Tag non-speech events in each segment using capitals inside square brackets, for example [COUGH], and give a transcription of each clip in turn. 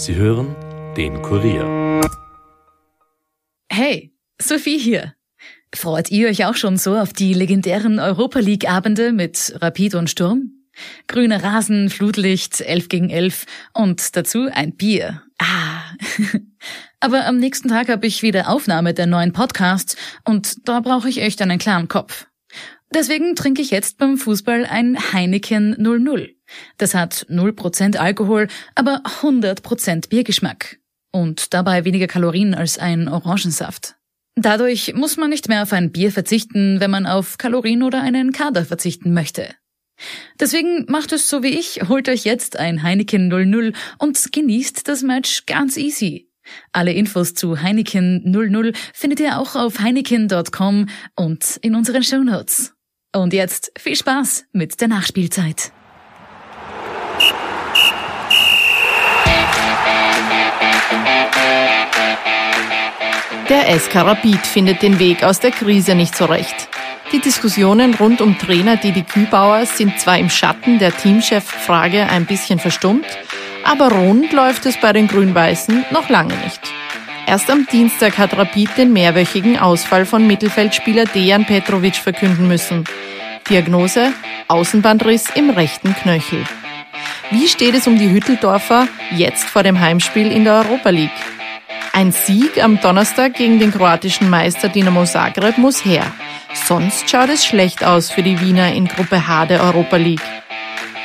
Sie hören den Kurier. Hey, Sophie hier. Freut ihr euch auch schon so auf die legendären Europa League Abende mit Rapid und Sturm? Grüner Rasen, Flutlicht, 11 gegen 11 und dazu ein Bier. Ah. [LAUGHS] Aber am nächsten Tag habe ich wieder Aufnahme der neuen Podcasts und da brauche ich echt einen klaren Kopf. Deswegen trinke ich jetzt beim Fußball ein Heineken 00. Das hat 0% Alkohol, aber 100% Biergeschmack. Und dabei weniger Kalorien als ein Orangensaft. Dadurch muss man nicht mehr auf ein Bier verzichten, wenn man auf Kalorien oder einen Kader verzichten möchte. Deswegen macht es so wie ich, holt euch jetzt ein Heineken 00 und genießt das Match ganz easy. Alle Infos zu Heineken 00 findet ihr auch auf heineken.com und in unseren Shownotes. Und jetzt viel Spaß mit der Nachspielzeit. Der SK Rapid findet den Weg aus der Krise nicht so recht. Die Diskussionen rund um Trainer Didi Kübauer sind zwar im Schatten der Teamchef-Frage ein bisschen verstummt, aber rund läuft es bei den Grün-Weißen noch lange nicht. Erst am Dienstag hat Rapid den mehrwöchigen Ausfall von Mittelfeldspieler Dejan Petrovic verkünden müssen. Diagnose Außenbandriss im rechten Knöchel. Wie steht es um die Hütteldorfer jetzt vor dem Heimspiel in der Europa League? Ein Sieg am Donnerstag gegen den kroatischen Meister Dinamo Zagreb muss her. Sonst schaut es schlecht aus für die Wiener in Gruppe H der Europa League.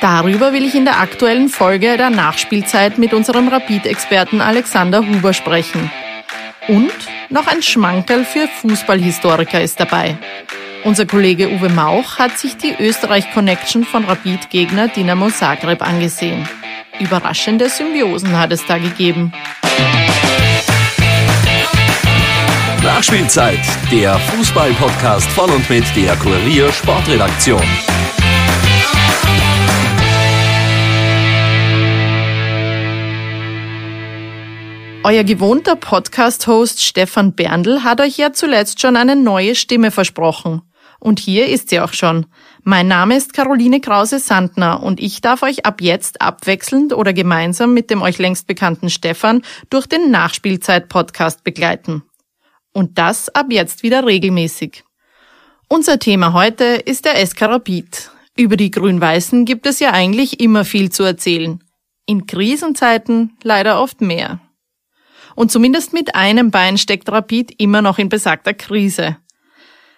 Darüber will ich in der aktuellen Folge der Nachspielzeit mit unserem Rapid-Experten Alexander Huber sprechen. Und noch ein Schmankerl für Fußballhistoriker ist dabei. Unser Kollege Uwe Mauch hat sich die Österreich-Connection von Rapid-Gegner Dinamo Zagreb angesehen. Überraschende Symbiosen hat es da gegeben. Nachspielzeit, der Fußball-Podcast von und mit der Kurier Sportredaktion. Euer gewohnter Podcast-Host Stefan Berndl hat euch ja zuletzt schon eine neue Stimme versprochen. Und hier ist sie auch schon. Mein Name ist Caroline Krause-Sandner und ich darf euch ab jetzt abwechselnd oder gemeinsam mit dem euch längst bekannten Stefan durch den Nachspielzeit-Podcast begleiten. Und das ab jetzt wieder regelmäßig. Unser Thema heute ist der Eskarabit. Über die Grün-Weißen gibt es ja eigentlich immer viel zu erzählen. In Krisenzeiten leider oft mehr. Und zumindest mit einem Bein steckt Rapid immer noch in besagter Krise.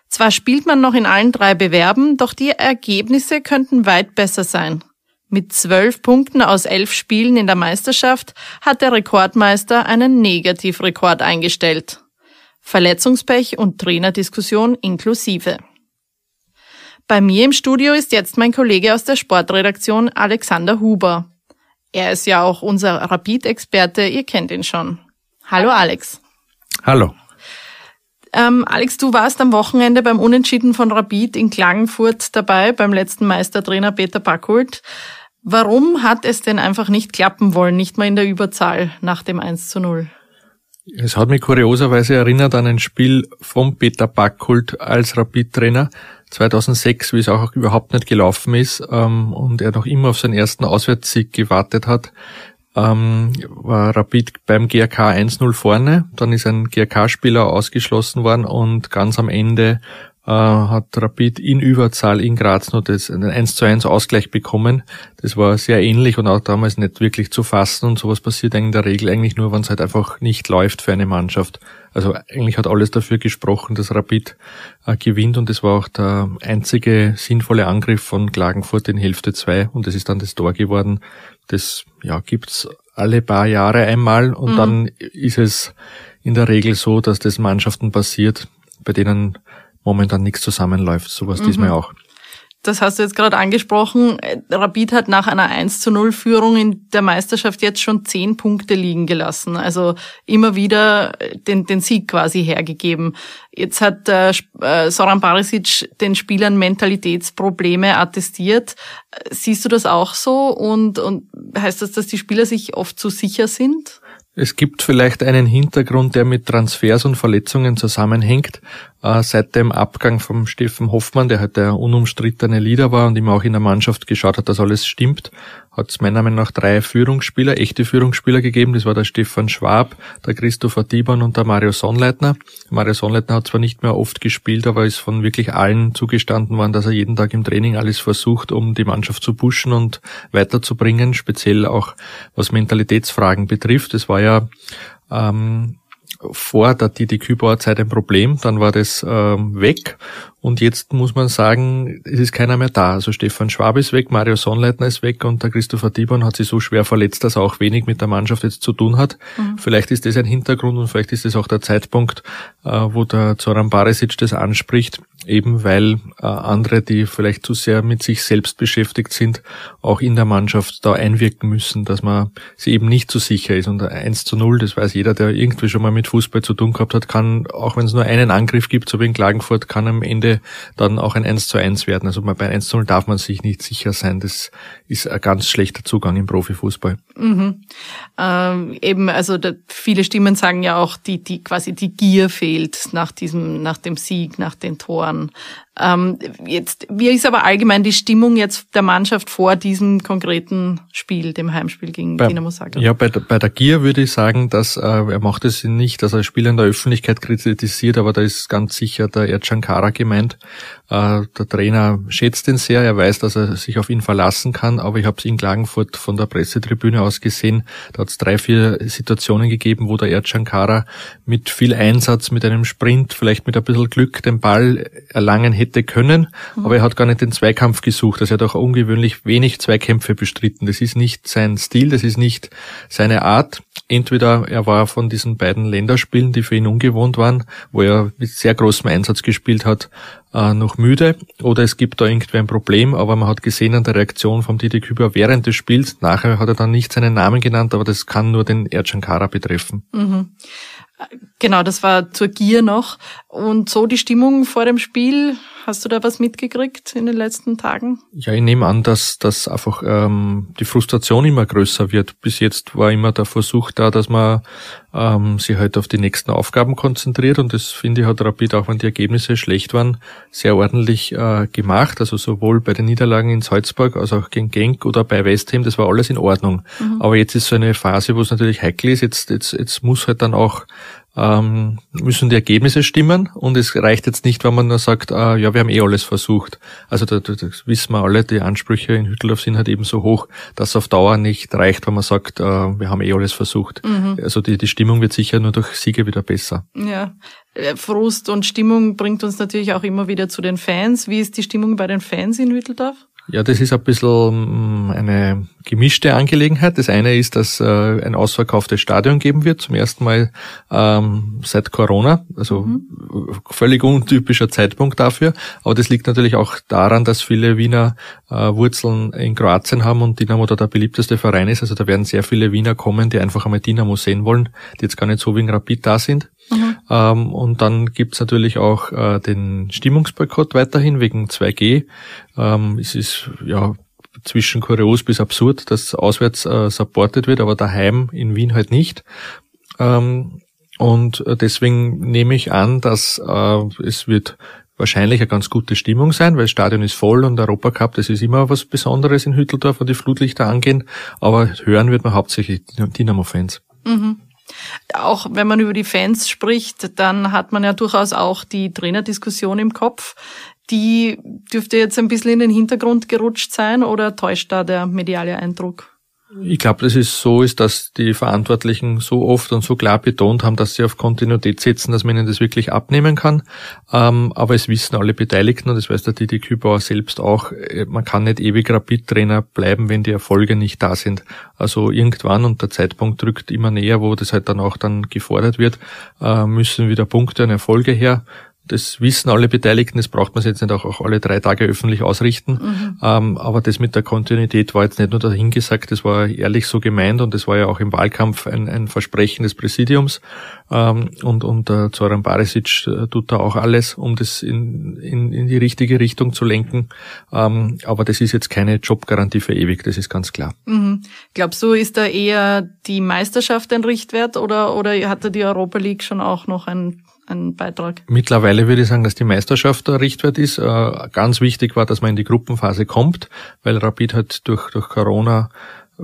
Zwar spielt man noch in allen drei Bewerben, doch die Ergebnisse könnten weit besser sein. Mit zwölf Punkten aus elf Spielen in der Meisterschaft hat der Rekordmeister einen Negativrekord eingestellt. Verletzungspech und Trainerdiskussion inklusive. Bei mir im Studio ist jetzt mein Kollege aus der Sportredaktion Alexander Huber. Er ist ja auch unser Rapid-Experte, ihr kennt ihn schon. Hallo Alex. Hallo. Ähm, Alex, du warst am Wochenende beim Unentschieden von Rapid in Klagenfurt dabei, beim letzten Meistertrainer Peter Backholt. Warum hat es denn einfach nicht klappen wollen, nicht mal in der Überzahl nach dem 1 zu 0? Es hat mich kurioserweise erinnert an ein Spiel von Peter Backholt als Rapid-Trainer 2006, wie es auch überhaupt nicht gelaufen ist ähm, und er noch immer auf seinen ersten Auswärtssieg gewartet hat. Ähm, war Rapid beim GRK 1-0 vorne, dann ist ein GRK-Spieler ausgeschlossen worden und ganz am Ende hat Rapid in Überzahl in Graz noch das, einen 1 zu 1 Ausgleich bekommen. Das war sehr ähnlich und auch damals nicht wirklich zu fassen und sowas passiert in der Regel eigentlich nur, wenn es halt einfach nicht läuft für eine Mannschaft. Also eigentlich hat alles dafür gesprochen, dass Rapid äh, gewinnt und das war auch der einzige sinnvolle Angriff von Klagenfurt in Hälfte 2 und das ist dann das Tor geworden. Das ja gibt's alle paar Jahre einmal und mhm. dann ist es in der Regel so, dass das Mannschaften passiert, bei denen momentan nichts zusammenläuft. Sowas mhm. diesmal auch. Das hast du jetzt gerade angesprochen. Rapid hat nach einer 1 zu 0 Führung in der Meisterschaft jetzt schon zehn Punkte liegen gelassen. Also immer wieder den, den Sieg quasi hergegeben. Jetzt hat äh, Soran Barisic den Spielern Mentalitätsprobleme attestiert. Siehst du das auch so? Und, und heißt das, dass die Spieler sich oft zu sicher sind? Es gibt vielleicht einen Hintergrund, der mit Transfers und Verletzungen zusammenhängt. Äh, seit dem Abgang vom Steffen Hoffmann, der halt der unumstrittene Leader war und immer auch in der Mannschaft geschaut hat, dass alles stimmt, hat es meiner Meinung nach drei Führungsspieler, echte Führungsspieler gegeben. Das war der Stefan Schwab, der Christopher Dieborn und der Mario Sonnleitner. Mario Sonnleitner hat zwar nicht mehr oft gespielt, aber ist von wirklich allen zugestanden worden, dass er jeden Tag im Training alles versucht, um die Mannschaft zu pushen und weiterzubringen, speziell auch was Mentalitätsfragen betrifft. Das war ja ähm, vor der Didi Kübauer Zeit ein Problem, dann war das ähm, weg und jetzt muss man sagen, es ist keiner mehr da. Also Stefan Schwab ist weg, Mario Sonnleitner ist weg und der Christopher Dieborn hat sich so schwer verletzt, dass er auch wenig mit der Mannschaft jetzt zu tun hat. Mhm. Vielleicht ist das ein Hintergrund und vielleicht ist das auch der Zeitpunkt, äh, wo der Zoran Barisic das anspricht, eben weil äh, andere, die vielleicht zu sehr mit sich selbst beschäftigt sind, auch in der Mannschaft da einwirken müssen, dass man sie eben nicht so sicher ist. Und 1 zu 0, das weiß jeder, der irgendwie schon mal mit Fußball zu tun gehabt hat, kann, auch wenn es nur einen Angriff gibt, so wie in Klagenfurt, kann am Ende Ende dann auch ein 1 zu 1 werden. Also bei 1 zu 0 darf man sich nicht sicher sein. Das ist ein ganz schlechter Zugang im Profifußball. Mhm. Ähm, eben, also da, viele Stimmen sagen ja auch, die, die quasi die Gier fehlt nach diesem, nach dem Sieg, nach den Toren. Ähm, jetzt, wie ist aber allgemein die Stimmung jetzt der Mannschaft vor diesem konkreten Spiel, dem Heimspiel gegen bei, Dinamo Zagreb? Ja, bei, bei der Gier würde ich sagen, dass äh, er macht es nicht, dass er Spieler in der Öffentlichkeit kritisiert, aber da ist ganz sicher der Ercan Kara gemeint. Äh, der Trainer schätzt ihn sehr, er weiß, dass er sich auf ihn verlassen kann, aber ich habe es in Klagenfurt von der Pressetribüne aus gesehen, da hat es drei, vier Situationen gegeben, wo der Ercan Kara mit viel Einsatz, mit einem Sprint, vielleicht mit ein bisschen Glück den Ball erlangen hätte hätte können, mhm. aber er hat gar nicht den Zweikampf gesucht. Also er hat auch ungewöhnlich wenig Zweikämpfe bestritten. Das ist nicht sein Stil, das ist nicht seine Art. Entweder er war von diesen beiden Länderspielen, die für ihn ungewohnt waren, wo er mit sehr großem Einsatz gespielt hat, äh, noch müde oder es gibt da irgendwie ein Problem, aber man hat gesehen an der Reaktion vom Didi Küber während des Spiels, nachher hat er dann nicht seinen Namen genannt, aber das kann nur den Ercan Kara betreffen. Mhm. Genau, das war zur Gier noch. Und so die Stimmung vor dem Spiel, hast du da was mitgekriegt in den letzten Tagen? Ja, ich nehme an, dass, dass einfach ähm, die Frustration immer größer wird. Bis jetzt war immer der Versuch da, dass man ähm, sich halt auf die nächsten Aufgaben konzentriert und das finde ich hat Rapid, auch wenn die Ergebnisse schlecht waren, sehr ordentlich äh, gemacht. Also sowohl bei den Niederlagen in Salzburg als auch gegen Genk oder bei West Ham, das war alles in Ordnung. Mhm. Aber jetzt ist so eine Phase, wo es natürlich heikel ist. Jetzt, jetzt, jetzt muss halt dann auch ähm, müssen die Ergebnisse stimmen und es reicht jetzt nicht, wenn man nur sagt, äh, ja, wir haben eh alles versucht. Also da, da, das wissen wir alle, die Ansprüche in Hütteldorf sind halt eben so hoch, dass auf Dauer nicht reicht, wenn man sagt, äh, wir haben eh alles versucht. Mhm. Also die, die Stimmung wird sicher nur durch Siege wieder besser. Ja, äh, Frust und Stimmung bringt uns natürlich auch immer wieder zu den Fans. Wie ist die Stimmung bei den Fans in Hütteldorf? Ja, das ist ein bisschen mm, eine gemischte Angelegenheit. Das eine ist, dass äh, ein ausverkauftes Stadion geben wird, zum ersten Mal ähm, seit Corona. Also mhm. völlig untypischer Zeitpunkt dafür. Aber das liegt natürlich auch daran, dass viele Wiener äh, Wurzeln in Kroatien haben und Dynamo da der beliebteste Verein ist. Also da werden sehr viele Wiener kommen, die einfach einmal Dynamo sehen wollen, die jetzt gar nicht so wie in Rapid da sind. Mhm. Ähm, und dann gibt's natürlich auch äh, den Stimmungsboykott weiterhin wegen 2G. Ähm, es ist ja zwischen kurios bis absurd, dass auswärts äh, supported wird, aber daheim in Wien halt nicht. Ähm, und deswegen nehme ich an, dass äh, es wird wahrscheinlich eine ganz gute Stimmung sein, weil das Stadion ist voll und Europacup, das ist immer was Besonderes in Hütteldorf, wo die Flutlichter angehen. Aber hören wird man hauptsächlich Dynamo-Fans. Mhm. Auch wenn man über die Fans spricht, dann hat man ja durchaus auch die Trainerdiskussion im Kopf. Die dürfte jetzt ein bisschen in den Hintergrund gerutscht sein oder täuscht da der mediale Eindruck? Ich glaube, dass es so ist, dass die Verantwortlichen so oft und so klar betont haben, dass sie auf Kontinuität setzen, dass man ihnen das wirklich abnehmen kann. Ähm, aber es wissen alle Beteiligten und das weiß der Didi Kübauer selbst auch, äh, man kann nicht ewig Rapid-Trainer bleiben, wenn die Erfolge nicht da sind. Also irgendwann, und der Zeitpunkt drückt immer näher, wo das halt dann auch dann gefordert wird, äh, müssen wieder Punkte und Erfolge her. Das wissen alle Beteiligten, das braucht man jetzt nicht auch, auch alle drei Tage öffentlich ausrichten. Mhm. Ähm, aber das mit der Kontinuität war jetzt nicht nur dahingesagt, das war ehrlich so gemeint und das war ja auch im Wahlkampf ein, ein Versprechen des Präsidiums. Ähm, und und äh, Zoran Barisic äh, tut da auch alles, um das in, in, in die richtige Richtung zu lenken. Ähm, aber das ist jetzt keine Jobgarantie für ewig, das ist ganz klar. Mhm. Glaubst du, ist da eher die Meisterschaft ein Richtwert oder, oder hat da die Europa League schon auch noch ein ein Beitrag? Mittlerweile würde ich sagen, dass die Meisterschaft der Richtwert ist. Äh, ganz wichtig war, dass man in die Gruppenphase kommt, weil Rapid halt durch, durch Corona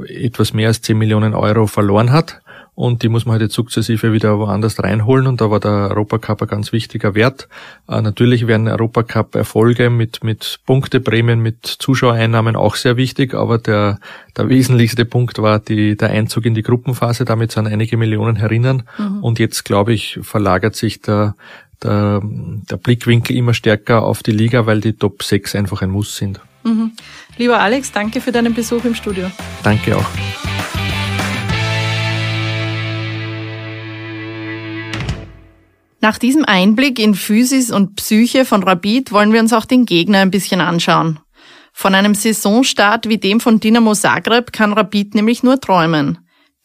etwas mehr als 10 Millionen Euro verloren hat und die muss man halt jetzt sukzessive wieder woanders reinholen und da war der Europacup ein ganz wichtiger Wert. Äh, natürlich wären Europacup-Erfolge mit, mit Punkteprämien, mit Zuschauereinnahmen auch sehr wichtig, aber der, der wesentlichste Punkt war die, der Einzug in die Gruppenphase, damit sind einige Millionen herinnen mhm. und jetzt, glaube ich, verlagert sich der, der, der Blickwinkel immer stärker auf die Liga, weil die Top 6 einfach ein Muss sind. Mhm. Lieber Alex, danke für deinen Besuch im Studio. Danke auch. Nach diesem Einblick in Physis und Psyche von Rabid wollen wir uns auch den Gegner ein bisschen anschauen. Von einem Saisonstart wie dem von Dinamo Zagreb kann Rabid nämlich nur träumen.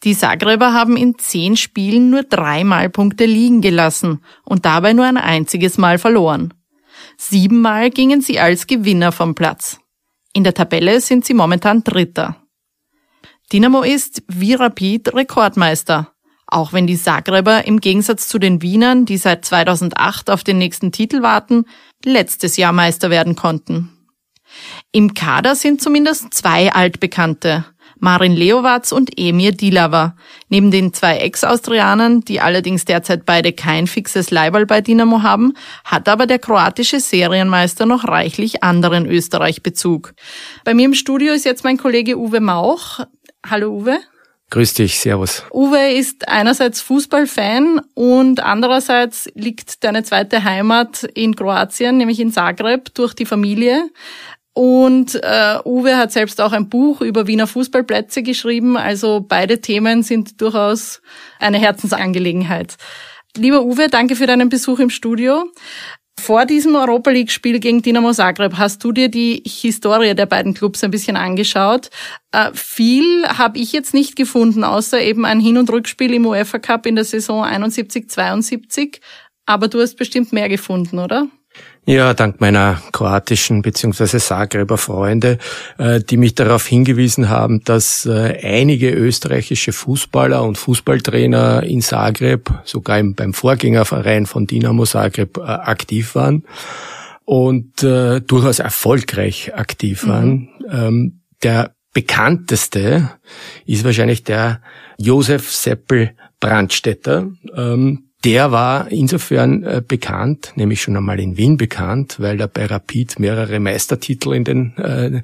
Die Zagreber haben in zehn Spielen nur dreimal Punkte liegen gelassen und dabei nur ein einziges Mal verloren. Siebenmal gingen sie als Gewinner vom Platz. In der Tabelle sind sie momentan Dritter. Dinamo ist, wie Rapid, Rekordmeister auch wenn die Zagreber im Gegensatz zu den Wienern, die seit 2008 auf den nächsten Titel warten, letztes Jahr Meister werden konnten. Im Kader sind zumindest zwei Altbekannte, Marin Leowatz und Emir Dilava, neben den zwei Ex-Austrianern, die allerdings derzeit beide kein fixes Leibal bei Dinamo haben, hat aber der kroatische Serienmeister noch reichlich anderen Österreich-Bezug. Bei mir im Studio ist jetzt mein Kollege Uwe Mauch. Hallo Uwe. Grüß dich, Servus. Uwe ist einerseits Fußballfan und andererseits liegt deine zweite Heimat in Kroatien, nämlich in Zagreb, durch die Familie. Und äh, Uwe hat selbst auch ein Buch über Wiener Fußballplätze geschrieben. Also beide Themen sind durchaus eine Herzensangelegenheit. Lieber Uwe, danke für deinen Besuch im Studio. Vor diesem Europa League-Spiel gegen Dinamo Zagreb hast du dir die Historie der beiden Clubs ein bisschen angeschaut. Äh, viel habe ich jetzt nicht gefunden, außer eben ein Hin- und Rückspiel im UEFA Cup in der Saison 71-72. Aber du hast bestimmt mehr gefunden, oder? Ja, dank meiner kroatischen bzw. Zagreber Freunde, äh, die mich darauf hingewiesen haben, dass äh, einige österreichische Fußballer und Fußballtrainer in Zagreb, sogar beim Vorgängerverein von Dinamo Zagreb, äh, aktiv waren und durchaus erfolgreich aktiv waren. Mhm. Der bekannteste ist wahrscheinlich der Josef Seppel Brandstätter, ähm, der war insofern äh, bekannt, nämlich schon einmal in Wien bekannt, weil er bei Rapid mehrere Meistertitel in den äh,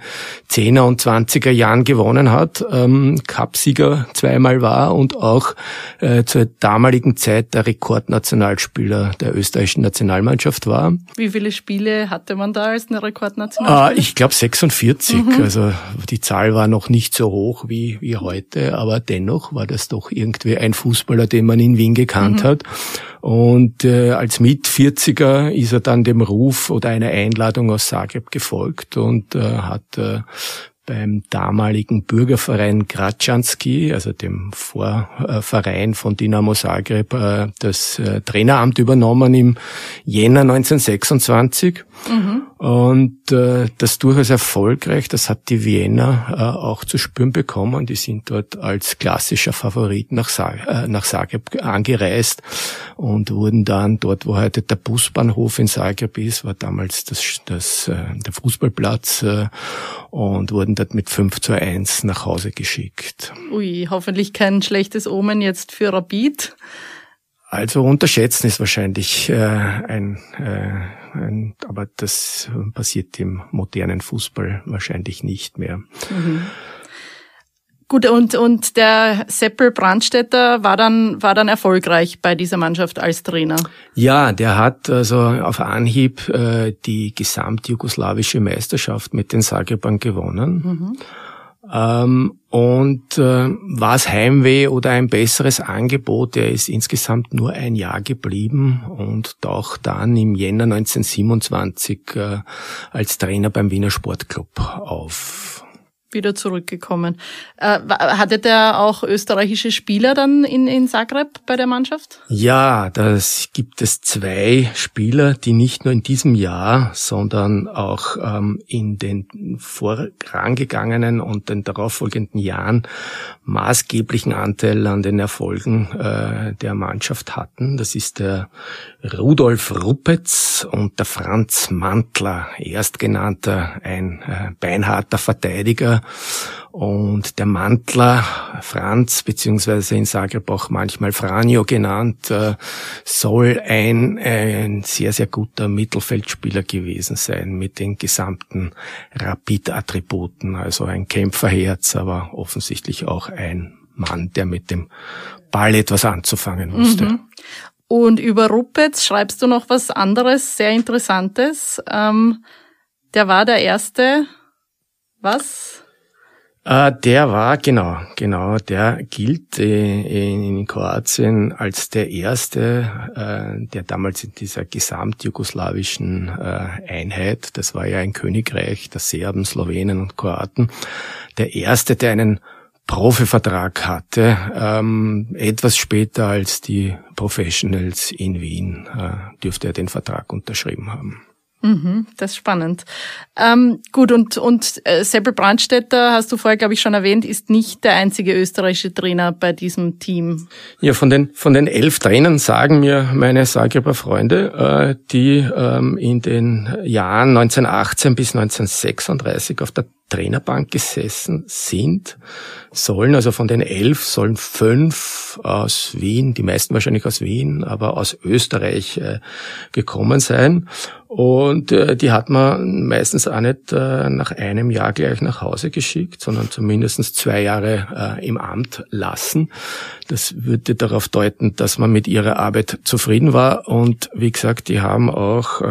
10er und 20er Jahren gewonnen hat, ähm, Cupsieger zweimal war und auch äh, zur damaligen Zeit der Rekordnationalspieler der österreichischen Nationalmannschaft war. Wie viele Spiele hatte man da als eine Rekordnationalspieler? Äh, ich glaube 46, mhm. also die Zahl war noch nicht so hoch wie, wie heute, aber dennoch war das doch irgendwie ein Fußballer, den man in Wien gekannt mhm. hat. Und äh, als Mit-40er ist er dann dem Ruf oder einer Einladung aus Zagreb gefolgt und äh, hat äh, beim damaligen Bürgerverein Graczanski, also dem Vorverein von Dinamo Zagreb, äh, das äh, Traineramt übernommen im Jänner 1926. Mhm. Und äh, das durchaus erfolgreich, das hat die Wiener äh, auch zu spüren bekommen. Die sind dort als klassischer Favorit nach, Sa äh, nach Zagreb angereist und wurden dann dort, wo heute der Busbahnhof in Zagreb ist, war damals das, das, äh, der Fußballplatz äh, und wurden dort mit 5 zu 1 nach Hause geschickt. Ui, hoffentlich kein schlechtes Omen jetzt für Rapid. Also unterschätzen ist wahrscheinlich äh, ein, äh, ein, aber das passiert im modernen Fußball wahrscheinlich nicht mehr. Mhm. Gut, und, und der Seppel Brandstätter war dann, war dann erfolgreich bei dieser Mannschaft als Trainer? Ja, der hat also auf Anhieb äh, die gesamtjugoslawische Meisterschaft mit den Zagrebern gewonnen. Mhm. Ähm, und äh, war es Heimweh oder ein besseres Angebot? Er ist insgesamt nur ein Jahr geblieben und taucht dann im Jänner 1927 äh, als Trainer beim Wiener Sportclub auf wieder zurückgekommen. Äh, hatte der auch österreichische Spieler dann in, in Zagreb bei der Mannschaft? Ja, das gibt es zwei Spieler, die nicht nur in diesem Jahr, sondern auch ähm, in den vorangegangenen und den darauffolgenden Jahren maßgeblichen Anteil an den Erfolgen äh, der Mannschaft hatten. Das ist der Rudolf Ruppetz und der Franz Mantler, erstgenannter, ein äh, beinharter Verteidiger. Und der Mantler, Franz, beziehungsweise in Zagreb auch manchmal Franjo genannt, äh, soll ein, ein sehr, sehr guter Mittelfeldspieler gewesen sein mit den gesamten Rapid-Attributen. Also ein Kämpferherz, aber offensichtlich auch ein Mann, der mit dem Ball etwas anzufangen wusste. Mhm. Und über Ruppetz schreibst du noch was anderes, sehr Interessantes. Ähm, der war der erste, was? Äh, der war, genau, genau, der gilt äh, in Kroatien als der erste, äh, der damals in dieser gesamtjugoslawischen Einheit, das war ja ein Königreich der Serben, Slowenen und Kroaten, der erste, der einen Profivertrag hatte, ähm, etwas später als die Professionals in Wien, äh, dürfte er den Vertrag unterschrieben haben. Mhm, das ist spannend. Ähm, gut, und, und äh, Seppel Brandstätter, hast du vorher, glaube ich, schon erwähnt, ist nicht der einzige österreichische Trainer bei diesem Team. Ja, von den, von den elf Trainern sagen mir meine Zagreber Freunde, äh, die ähm, in den Jahren 1918 bis 1936 auf der Trainerbank gesessen sind, sollen, also von den elf sollen fünf aus Wien, die meisten wahrscheinlich aus Wien, aber aus Österreich äh, gekommen sein. Und äh, die hat man meistens auch nicht äh, nach einem Jahr gleich nach Hause geschickt, sondern zumindest zwei Jahre im Amt lassen. Das würde darauf deuten, dass man mit ihrer Arbeit zufrieden war. Und wie gesagt, die haben auch,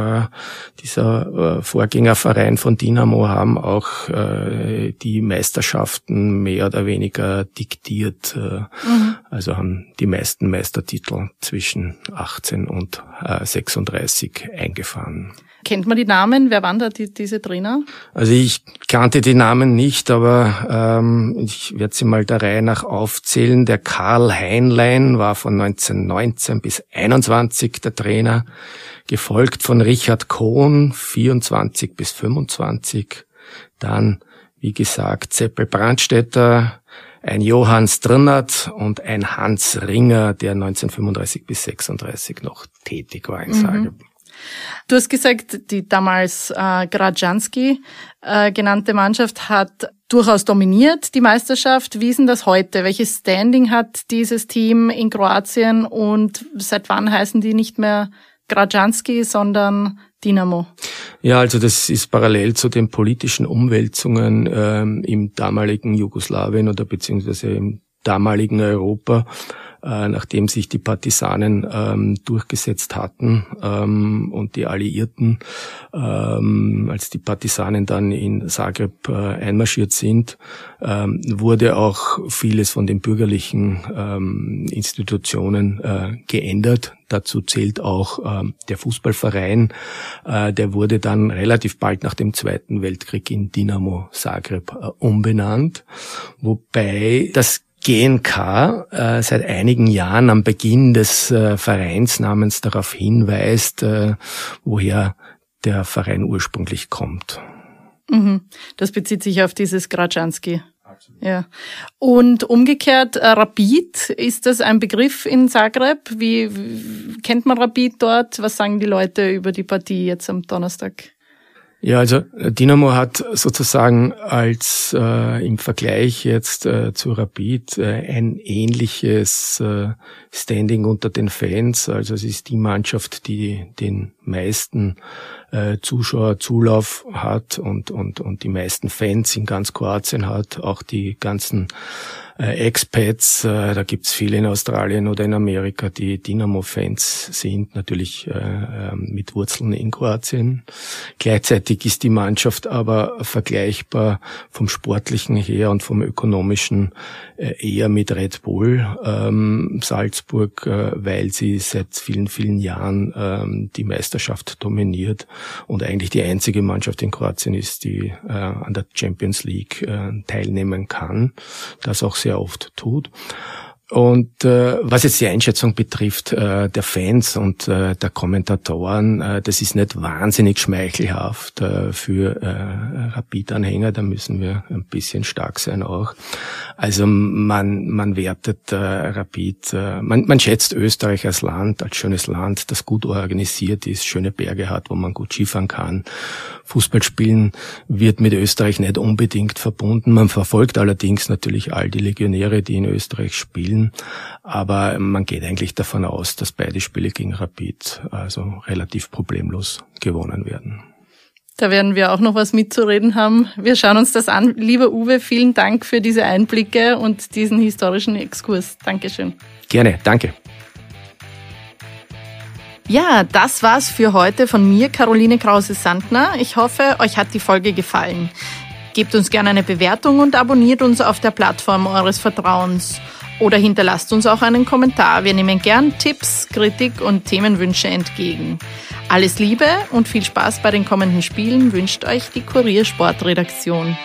dieser Vorgängerverein von Dynamo haben auch äh, die Meisterschaften mehr oder weniger diktiert. Äh, mhm. Also haben die meisten Meistertitel zwischen 18 und äh, 36 eingefahren. Kennt man die Namen? Wer waren da die, diese Trainer? Also ich kannte die Namen nicht, aber ähm, ich werde sie mal der Reihe nach aufzählen. Der Karl Heinlein war von 1919 bis 21 der Trainer, gefolgt von Richard Kohn 24 bis 25. Dann, wie gesagt, Zeppel Brandstätter, ein Johann Strinnert und ein Hans Ringer, der 1935 bis 36 noch tätig war in Zagreb. Mhm. Du hast gesagt, die damals äh, Gradjanski äh, genannte Mannschaft hat durchaus dominiert die Meisterschaft. Wie ist denn das heute? Welches Standing hat dieses Team in Kroatien und seit wann heißen die nicht mehr Gradjanski, sondern Dynamo? Ja, also das ist parallel zu den politischen Umwälzungen ähm, im damaligen Jugoslawien oder beziehungsweise im damaligen Europa äh, nachdem sich die Partisanen ähm, durchgesetzt hatten ähm, und die Alliierten, ähm, als die Partisanen dann in Zagreb äh, einmarschiert sind, ähm, wurde auch vieles von den bürgerlichen ähm, Institutionen äh, geändert. Dazu zählt auch ähm, der Fußballverein. Äh, der wurde dann relativ bald nach dem Zweiten Weltkrieg in Dynamo Zagreb äh, umbenannt, wobei das GNK äh, seit einigen Jahren am Beginn des äh, Vereinsnamens darauf hinweist, äh, woher der Verein ursprünglich kommt. Mhm. Das bezieht sich auf dieses Graczanski. Ja. Und umgekehrt, äh, Rapid, ist das ein Begriff in Zagreb? Wie, wie kennt man Rapid dort? Was sagen die Leute über die Partie jetzt am Donnerstag? Ja, also äh, Dynamo hat sozusagen als äh, im Vergleich jetzt äh, zu Rapid äh, ein ähnliches äh, Standing unter den Fans. Also es ist die Mannschaft, die den meisten äh, Zuschauerzulauf hat und, und, und die meisten Fans in ganz Kroatien hat, auch die ganzen äh, Expats, äh, da gibt's viele in Australien oder in Amerika, die Dynamo-Fans sind, natürlich äh, äh, mit Wurzeln in Kroatien. Gleichzeitig ist die Mannschaft aber vergleichbar vom sportlichen her und vom ökonomischen äh, eher mit Red Bull ähm, Salzburg, äh, weil sie seit vielen, vielen Jahren ähm, die Meisterschaft dominiert und eigentlich die einzige Mannschaft in Kroatien ist, die äh, an der Champions League teilnehmen kann. Das auch sehr oft tut. Und äh, was jetzt die Einschätzung betrifft äh, der Fans und äh, der Kommentatoren, äh, das ist nicht wahnsinnig schmeichelhaft äh, für äh, Rapid-Anhänger. Da müssen wir ein bisschen stark sein auch. Also man man wertet äh, Rapid, äh, man, man schätzt Österreich als Land, als schönes Land, das gut organisiert ist, schöne Berge hat, wo man gut Skifahren kann. Fußball spielen wird mit Österreich nicht unbedingt verbunden. Man verfolgt allerdings natürlich all die Legionäre, die in Österreich spielen spielen. Aber man geht eigentlich davon aus, dass beide Spiele gegen Rapid also relativ problemlos gewonnen werden. Da werden wir auch noch was mitzureden haben. Wir schauen uns das an. Lieber Uwe, vielen Dank für diese Einblicke und diesen historischen Exkurs. Dankeschön. Gerne, danke. Ja, das war's für heute von mir, Caroline Krause-Sandner. Ich hoffe, euch hat die Folge gefallen. Gebt uns gerne eine Bewertung und abonniert uns auf der Plattform eures Vertrauens. Oder hinterlasst uns auch einen Kommentar. Wir nehmen gern Tipps, Kritik und Themenwünsche entgegen. Alles Liebe und viel Spaß bei den kommenden Spielen wünscht euch die Kuriersportredaktion.